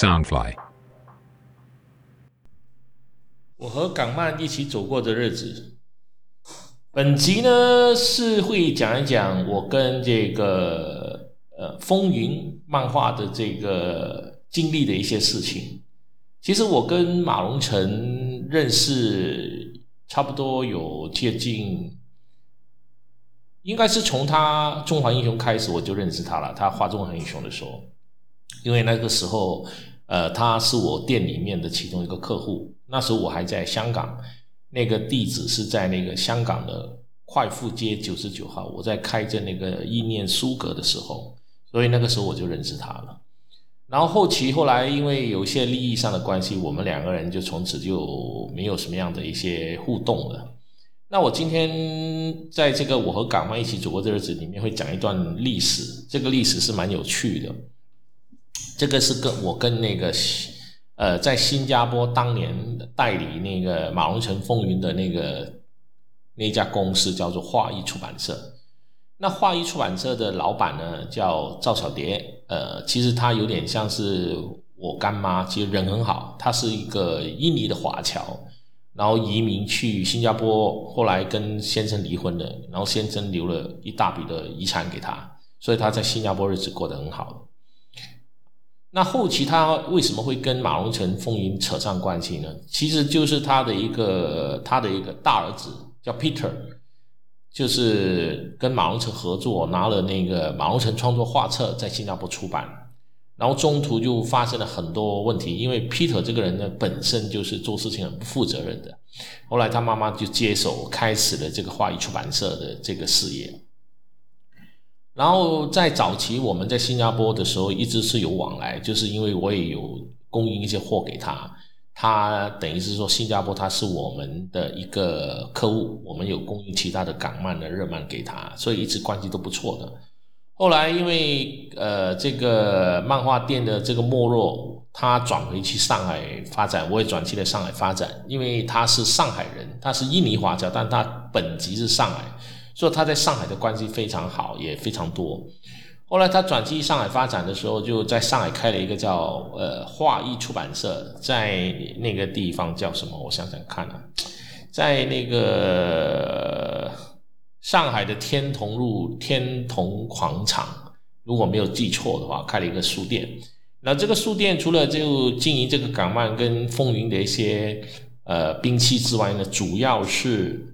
Soundfly。我和港漫一起走过的日子。本集呢是会讲一讲我跟这个呃风云漫画的这个经历的一些事情。其实我跟马龙成认识差不多有接近。应该是从他《中华英雄》开始，我就认识他了。他画《中华英雄》的时候，因为那个时候，呃，他是我店里面的其中一个客户。那时候我还在香港，那个地址是在那个香港的快富街九十九号。我在开着那个意念书阁的时候，所以那个时候我就认识他了。然后后期后来，因为有一些利益上的关系，我们两个人就从此就没有什么样的一些互动了。那我今天在这个我和港湾一起走过的日子里面，会讲一段历史。这个历史是蛮有趣的。这个是跟我跟那个呃，在新加坡当年代理那个马龙城风云的那个那家公司叫做画艺出版社。那画艺出版社的老板呢叫赵小蝶，呃，其实他有点像是我干妈，其实人很好。他是一个印尼的华侨。然后移民去新加坡，后来跟先生离婚了，然后先生留了一大笔的遗产给他，所以他在新加坡日子过得很好。那后期他为什么会跟马龙城风云扯上关系呢？其实就是他的一个他的一个大儿子叫 Peter，就是跟马龙城合作拿了那个马龙城创作画册在新加坡出版。然后中途就发生了很多问题，因为 Peter 这个人呢本身就是做事情很不负责任的。后来他妈妈就接手开始了这个画艺出版社的这个事业。然后在早期我们在新加坡的时候一直是有往来，就是因为我也有供应一些货给他，他等于是说新加坡他是我们的一个客户，我们有供应其他的港漫的日漫给他，所以一直关系都不错的。后来因为呃这个漫画店的这个没落，他转回去上海发展，我也转去了上海发展。因为他是上海人，他是印尼华侨，但他本籍是上海，所以他在上海的关系非常好，也非常多。后来他转机上海发展的时候，就在上海开了一个叫呃画意出版社，在那个地方叫什么？我想想看啊，在那个。上海的天潼路天潼广场，如果没有记错的话，开了一个书店。那这个书店除了就经营这个港漫跟风云的一些呃兵器之外呢，主要是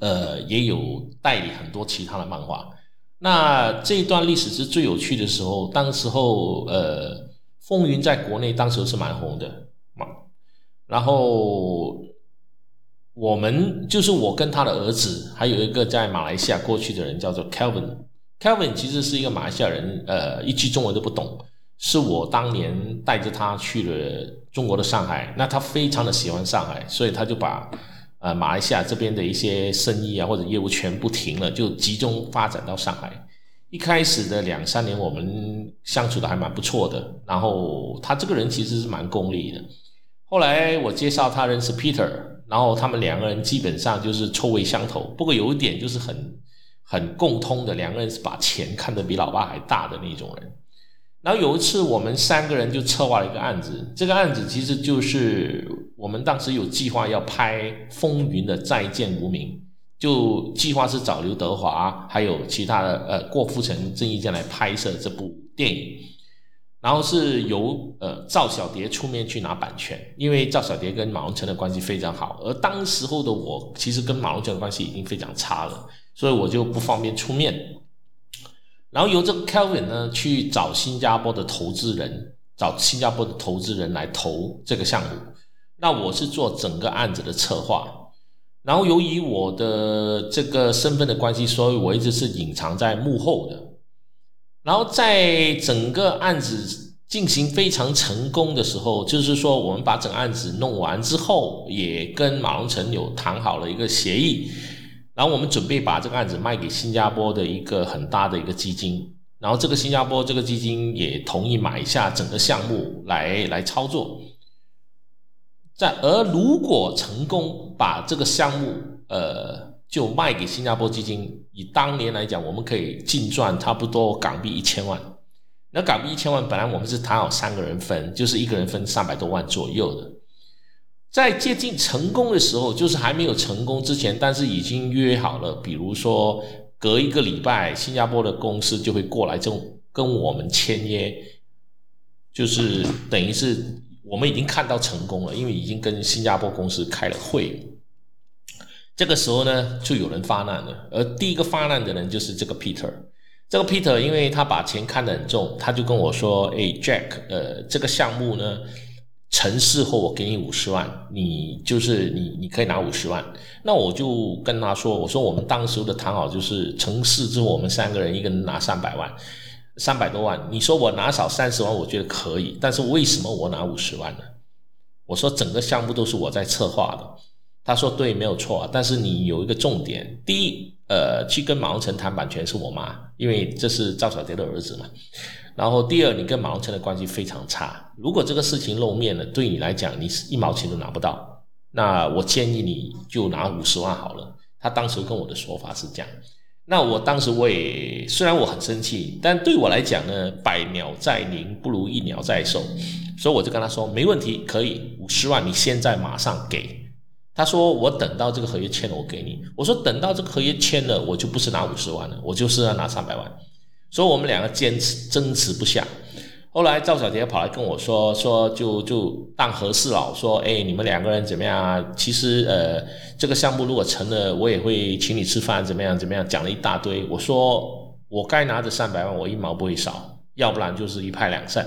呃也有代理很多其他的漫画。那这一段历史是最有趣的时候，当时候呃风云在国内当时是蛮红的嘛，然后。我们就是我跟他的儿子，还有一个在马来西亚过去的人，叫做 Kelvin。Kelvin 其实是一个马来西亚人，呃，一句中文都不懂。是我当年带着他去了中国的上海，那他非常的喜欢上海，所以他就把呃马来西亚这边的一些生意啊或者业务全部停了，就集中发展到上海。一开始的两三年，我们相处的还蛮不错的。然后他这个人其实是蛮功利的。后来我介绍他认识 Peter。然后他们两个人基本上就是臭味相投，不过有一点就是很很共通的，两个人是把钱看得比老爸还大的那种人。然后有一次我们三个人就策划了一个案子，这个案子其实就是我们当时有计划要拍《风云的再见无名》，就计划是找刘德华还有其他的呃郭富城、郑伊健来拍摄这部电影。然后是由呃赵小蝶出面去拿版权，因为赵小蝶跟马龙成的关系非常好，而当时候的我其实跟马龙成的关系已经非常差了，所以我就不方便出面。然后由这个 Kelvin 呢去找新加坡的投资人，找新加坡的投资人来投这个项目。那我是做整个案子的策划，然后由于我的这个身份的关系，所以我一直是隐藏在幕后的。然后在整个案子进行非常成功的时候，就是说我们把整个案子弄完之后，也跟马龙城有谈好了一个协议，然后我们准备把这个案子卖给新加坡的一个很大的一个基金，然后这个新加坡这个基金也同意买下整个项目来来操作。在而如果成功把这个项目呃。就卖给新加坡基金，以当年来讲，我们可以净赚差不多港币一千万。那港币一千万本来我们是谈好三个人分，就是一个人分三百多万左右的。在接近成功的时候，就是还没有成功之前，但是已经约好了，比如说隔一个礼拜，新加坡的公司就会过来，就跟我们签约，就是等于是我们已经看到成功了，因为已经跟新加坡公司开了会。这个时候呢，就有人发难了，而第一个发难的人就是这个 Peter。这个 Peter，因为他把钱看得很重，他就跟我说：“哎，Jack，呃，这个项目呢，成事后我给你五十万，你就是你，你可以拿五十万。”那我就跟他说：“我说我们当时的谈好就是成事之后，我们三个人一个人拿三百万，三百多万。你说我拿少三十万，我觉得可以，但是为什么我拿五十万呢？我说整个项目都是我在策划的。”他说：“对，没有错。但是你有一个重点，第一，呃，去跟马荣成谈版权是我妈，因为这是赵小蝶的儿子嘛。然后第二，你跟马荣成的关系非常差。如果这个事情露面了，对你来讲，你是一毛钱都拿不到。那我建议你就拿五十万好了。”他当时跟我的说法是这样。那我当时我也虽然我很生气，但对我来讲呢，百鸟在林不如一鸟在手，所以我就跟他说：“没问题，可以五十万，你现在马上给。”他说：“我等到这个合约签了，我给你。”我说：“等到这个合约签了，我就不是拿五十万了，我就是要拿三百万。”所以，我们两个坚持争执不下。后来，赵小杰跑来跟我说：“说就就当和事佬，说哎，你们两个人怎么样啊？其实呃，这个项目如果成了，我也会请你吃饭，怎么样怎么样？”讲了一大堆。我说：“我该拿的三百万，我一毛不会少，要不然就是一拍两散。”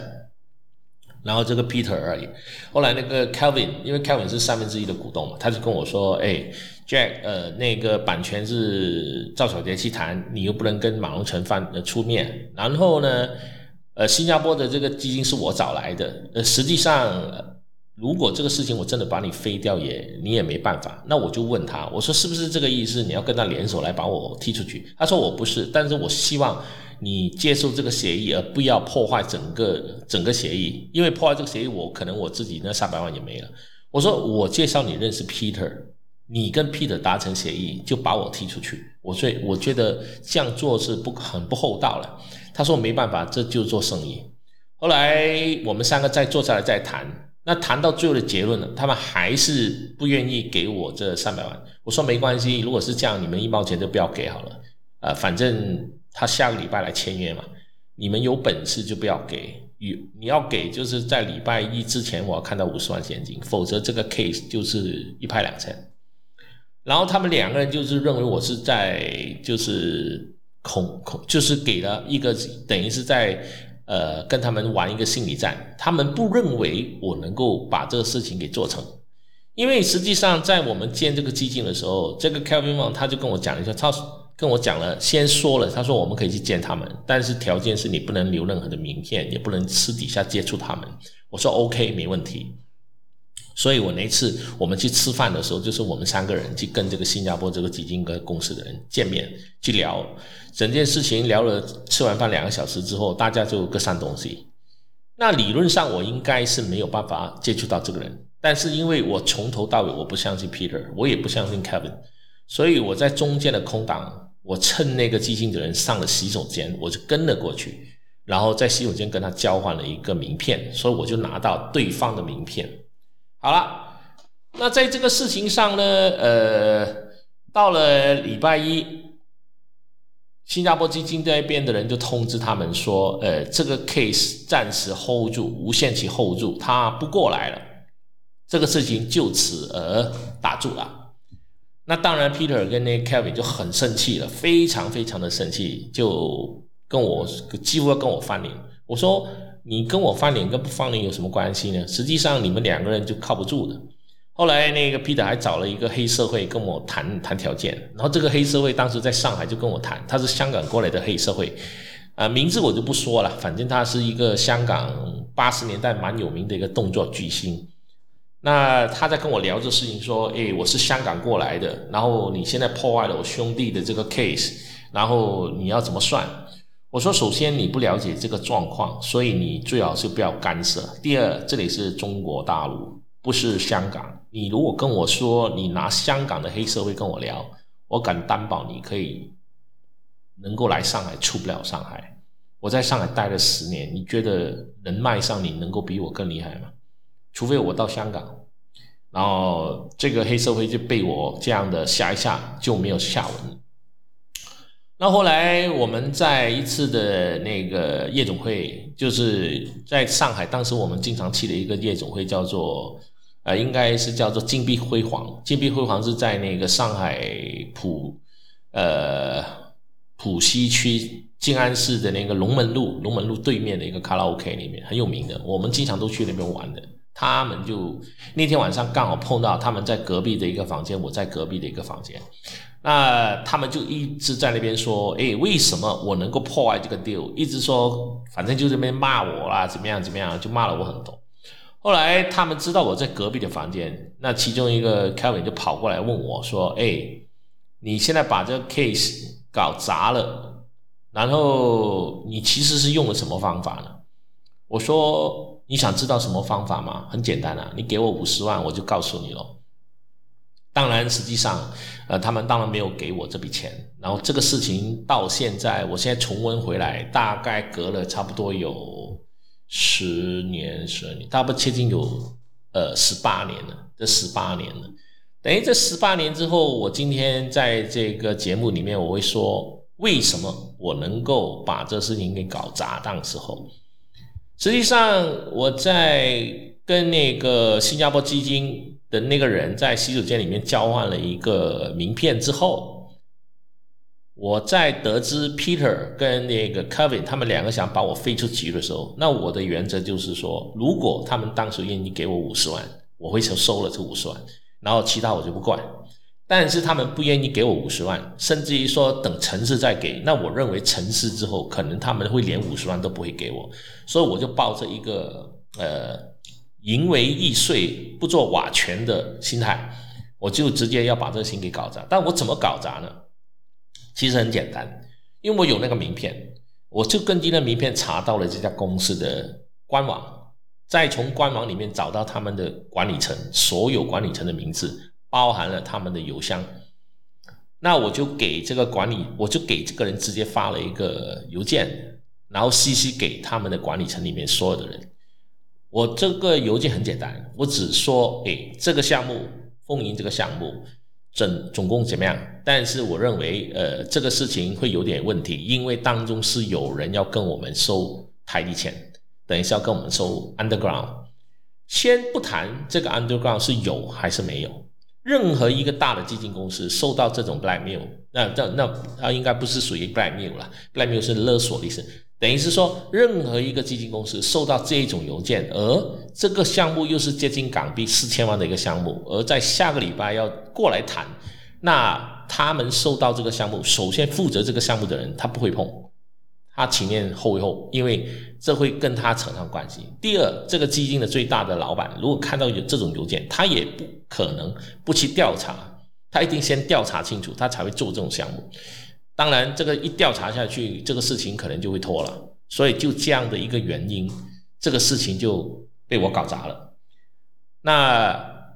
然后这个 Peter 而已，后来那个 Kevin，因为 Kevin 是三分之一的股东嘛，他就跟我说：“哎，Jack，呃，那个版权是赵小杰去谈，你又不能跟马龙成翻出面。然后呢，呃，新加坡的这个基金是我找来的，呃，实际上。”如果这个事情我真的把你飞掉也你也没办法，那我就问他，我说是不是这个意思？你要跟他联手来把我踢出去？他说我不是，但是我希望你接受这个协议，而不要破坏整个整个协议，因为破坏这个协议，我可能我自己那三百万也没了。我说我介绍你认识 Peter，你跟 Peter 达成协议就把我踢出去。我所以我觉得这样做是不很不厚道了。他说没办法，这就做生意。后来我们三个再坐下来再谈。那谈到最后的结论呢？他们还是不愿意给我这三百万。我说没关系，如果是这样，你们一毛钱都不要给好了。呃，反正他下个礼拜来签约嘛，你们有本事就不要给。你你要给，就是在礼拜一之前我要看到五十万现金，否则这个 case 就是一拍两散。然后他们两个人就是认为我是在就是恐恐，就是给了一个等于是在。呃，跟他们玩一个心理战，他们不认为我能够把这个事情给做成，因为实际上在我们建这个基金的时候，这个 Kevin Wang 他就跟我讲了一下，他跟我讲了，先说了，他说我们可以去见他们，但是条件是你不能留任何的名片，也不能私底下接触他们。我说 OK，没问题。所以我那次我们去吃饭的时候，就是我们三个人去跟这个新加坡这个基金跟公司的人见面去聊整件事情，聊了吃完饭两个小时之后，大家就各散东西。那理论上我应该是没有办法接触到这个人，但是因为我从头到尾我不相信 Peter，我也不相信 Kevin，所以我在中间的空档，我趁那个基金的人上了洗手间，我就跟了过去，然后在洗手间跟他交换了一个名片，所以我就拿到对方的名片。好了，那在这个事情上呢，呃，到了礼拜一，新加坡基金那边的人就通知他们说，呃，这个 case 暂时 hold 住，无限期 hold 住，他不过来了，这个事情就此而打住了。那当然，Peter 跟那 Kevin 就很生气了，非常非常的生气，就跟我几乎要跟我翻脸。我说。你跟我翻脸跟不翻脸有什么关系呢？实际上你们两个人就靠不住的。后来那个 Peter 还找了一个黑社会跟我谈谈条件，然后这个黑社会当时在上海就跟我谈，他是香港过来的黑社会，啊，名字我就不说了，反正他是一个香港八十年代蛮有名的一个动作巨星。那他在跟我聊这事情，说，哎，我是香港过来的，然后你现在破坏了我兄弟的这个 case，然后你要怎么算？我说，首先你不了解这个状况，所以你最好是不要干涉。第二，这里是中国大陆，不是香港。你如果跟我说你拿香港的黑社会跟我聊，我敢担保你可以能够来上海，出不了上海。我在上海待了十年，你觉得人脉上你能够比我更厉害吗？除非我到香港，然后这个黑社会就被我这样的吓一吓就没有下文。那后来我们在一次的那个夜总会，就是在上海，当时我们经常去的一个夜总会叫做，呃，应该是叫做金碧辉煌。金碧辉煌是在那个上海浦，呃，浦西区静安市的那个龙门路，龙门路对面的一个卡拉 OK 里面很有名的，我们经常都去那边玩的。他们就那天晚上刚好碰到他们在隔壁的一个房间，我在隔壁的一个房间，那他们就一直在那边说，哎，为什么我能够破坏这个 deal？一直说，反正就这边骂我啦，怎么样怎么样，就骂了我很多。后来他们知道我在隔壁的房间，那其中一个 Kevin 就跑过来问我说，哎，你现在把这个 case 搞砸了，然后你其实是用了什么方法呢？我说。你想知道什么方法吗？很简单啊，你给我五十万，我就告诉你喽。当然，实际上，呃，他们当然没有给我这笔钱。然后这个事情到现在，我现在重温回来，大概隔了差不多有十年、十二年，大不接近有呃十八年了。这十八年了，等于这十八年之后，我今天在这个节目里面，我会说为什么我能够把这事情给搞砸。当时候。实际上，我在跟那个新加坡基金的那个人在洗手间里面交换了一个名片之后，我在得知 Peter 跟那个 Kevin 他们两个想把我飞出局的时候，那我的原则就是说，如果他们当时愿意给我五十万，我会收收了这五十万，然后其他我就不管。但是他们不愿意给我五十万，甚至于说等城市再给，那我认为城市之后可能他们会连五十万都不会给我，所以我就抱着一个呃淫为易碎不做瓦全的心态，我就直接要把这个心给搞砸。但我怎么搞砸呢？其实很简单，因为我有那个名片，我就根据那名片查到了这家公司的官网，再从官网里面找到他们的管理层所有管理层的名字。包含了他们的邮箱，那我就给这个管理，我就给这个人直接发了一个邮件，然后 CC 给他们的管理层里面所有的人。我这个邮件很简单，我只说，哎，这个项目，丰盈这个项目，总总共怎么样？但是我认为，呃，这个事情会有点问题，因为当中是有人要跟我们收台币钱，等一下要跟我们收 underground。先不谈这个 underground 是有还是没有。任何一个大的基金公司受到这种 blackmail，那那那它应该不是属于 blackmail 了，blackmail 是勒索的意思，等于是说任何一个基金公司受到这一种邮件，而这个项目又是接近港币四千万的一个项目，而在下个礼拜要过来谈，那他们受到这个项目，首先负责这个项目的人他不会碰。他前面后后，因为这会跟他扯上关系。第二，这个基金的最大的老板如果看到有这种邮件，他也不可能不去调查，他一定先调查清楚，他才会做这种项目。当然，这个一调查下去，这个事情可能就会拖了。所以就这样的一个原因，这个事情就被我搞砸了。那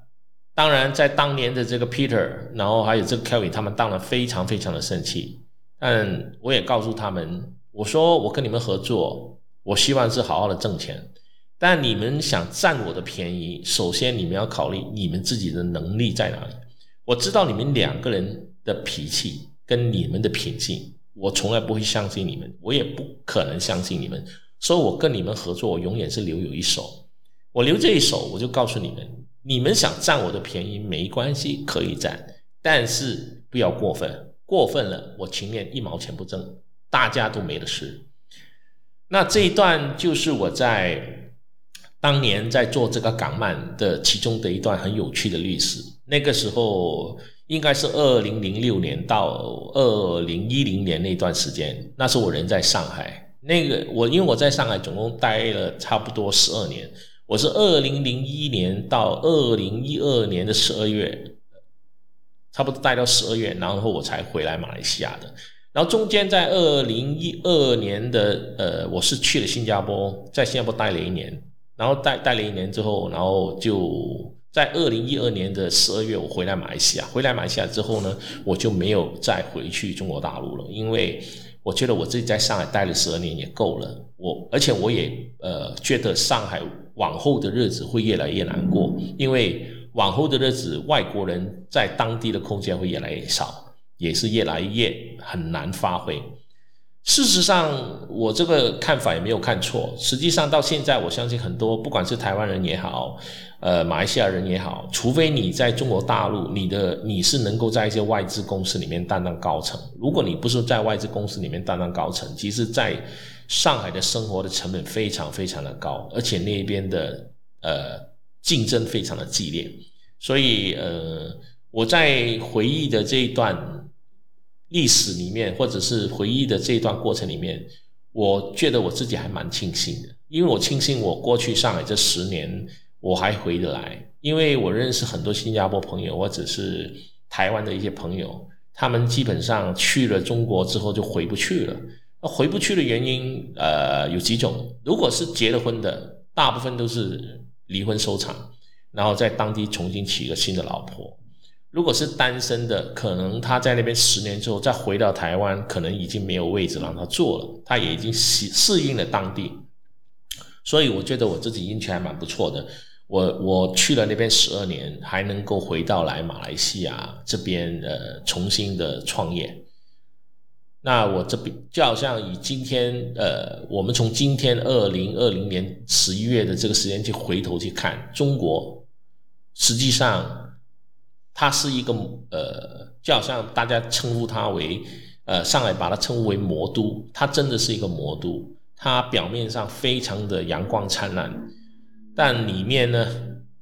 当然，在当年的这个 Peter，然后还有这个 Kevin，他们当然非常非常的生气。但我也告诉他们。我说我跟你们合作，我希望是好好的挣钱，但你们想占我的便宜，首先你们要考虑你们自己的能力在哪里。我知道你们两个人的脾气跟你们的品性，我从来不会相信你们，我也不可能相信你们，所以我跟你们合作，我永远是留有一手。我留这一手，我就告诉你们，你们想占我的便宜没关系，可以占，但是不要过分，过分了，我情愿一毛钱不挣。大家都没得吃。那这一段就是我在当年在做这个港漫的其中的一段很有趣的历史。那个时候应该是二零零六年到二零一零年那段时间，那时候我人在上海。那个我因为我在上海总共待了差不多十二年，我是二零零一年到二零一二年的十二月，差不多待到十二月，然后我才回来马来西亚的。然后中间在二零一二年的呃，我是去了新加坡，在新加坡待了一年，然后待待了一年之后，然后就在二零一二年的十二月，我回来马来西亚。回来马来西亚之后呢，我就没有再回去中国大陆了，因为我觉得我自己在上海待了十二年也够了。我而且我也呃觉得上海往后的日子会越来越难过，因为往后的日子外国人在当地的空间会越来越少，也是越来越很难发挥。事实上，我这个看法也没有看错。实际上，到现在，我相信很多，不管是台湾人也好，呃，马来西亚人也好，除非你在中国大陆，你的你是能够在一些外资公司里面担当高层。如果你不是在外资公司里面担当高层，其实在上海的生活的成本非常非常的高，而且那边的呃竞争非常的激烈。所以，呃，我在回忆的这一段。历史里面，或者是回忆的这一段过程里面，我觉得我自己还蛮庆幸的，因为我庆幸我过去上海这十年我还回得来，因为我认识很多新加坡朋友或者是台湾的一些朋友，他们基本上去了中国之后就回不去了。那回不去的原因，呃，有几种。如果是结了婚的，大部分都是离婚收场，然后在当地重新娶一个新的老婆。如果是单身的，可能他在那边十年之后再回到台湾，可能已经没有位置让他做了，他也已经适适应了当地。所以我觉得我自己运气还蛮不错的。我我去了那边十二年，还能够回到来马来西亚这边呃重新的创业。那我这边就好像以今天呃，我们从今天二零二零年十一月的这个时间去回头去看中国，实际上。它是一个呃，就好像大家称呼它为呃，上海把它称呼为魔都，它真的是一个魔都。它表面上非常的阳光灿烂，但里面呢，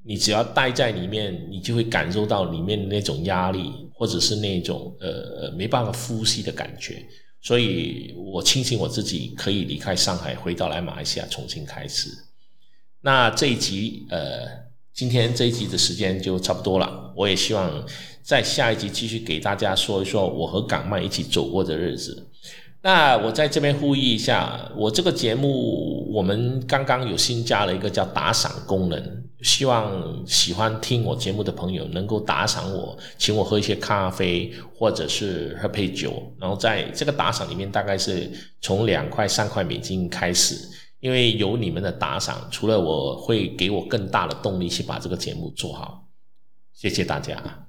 你只要待在里面，你就会感受到里面的那种压力，或者是那种呃没办法呼吸的感觉。所以我庆幸我自己可以离开上海，回到来马来西亚重新开始。那这一集呃。今天这一集的时间就差不多了，我也希望在下一集继续给大家说一说我和港漫一起走过的日子。那我在这边呼吁一下，我这个节目我们刚刚有新加了一个叫打赏功能，希望喜欢听我节目的朋友能够打赏我，请我喝一些咖啡或者是喝杯酒，然后在这个打赏里面大概是从两块三块美金开始。因为有你们的打赏，除了我会给我更大的动力去把这个节目做好，谢谢大家。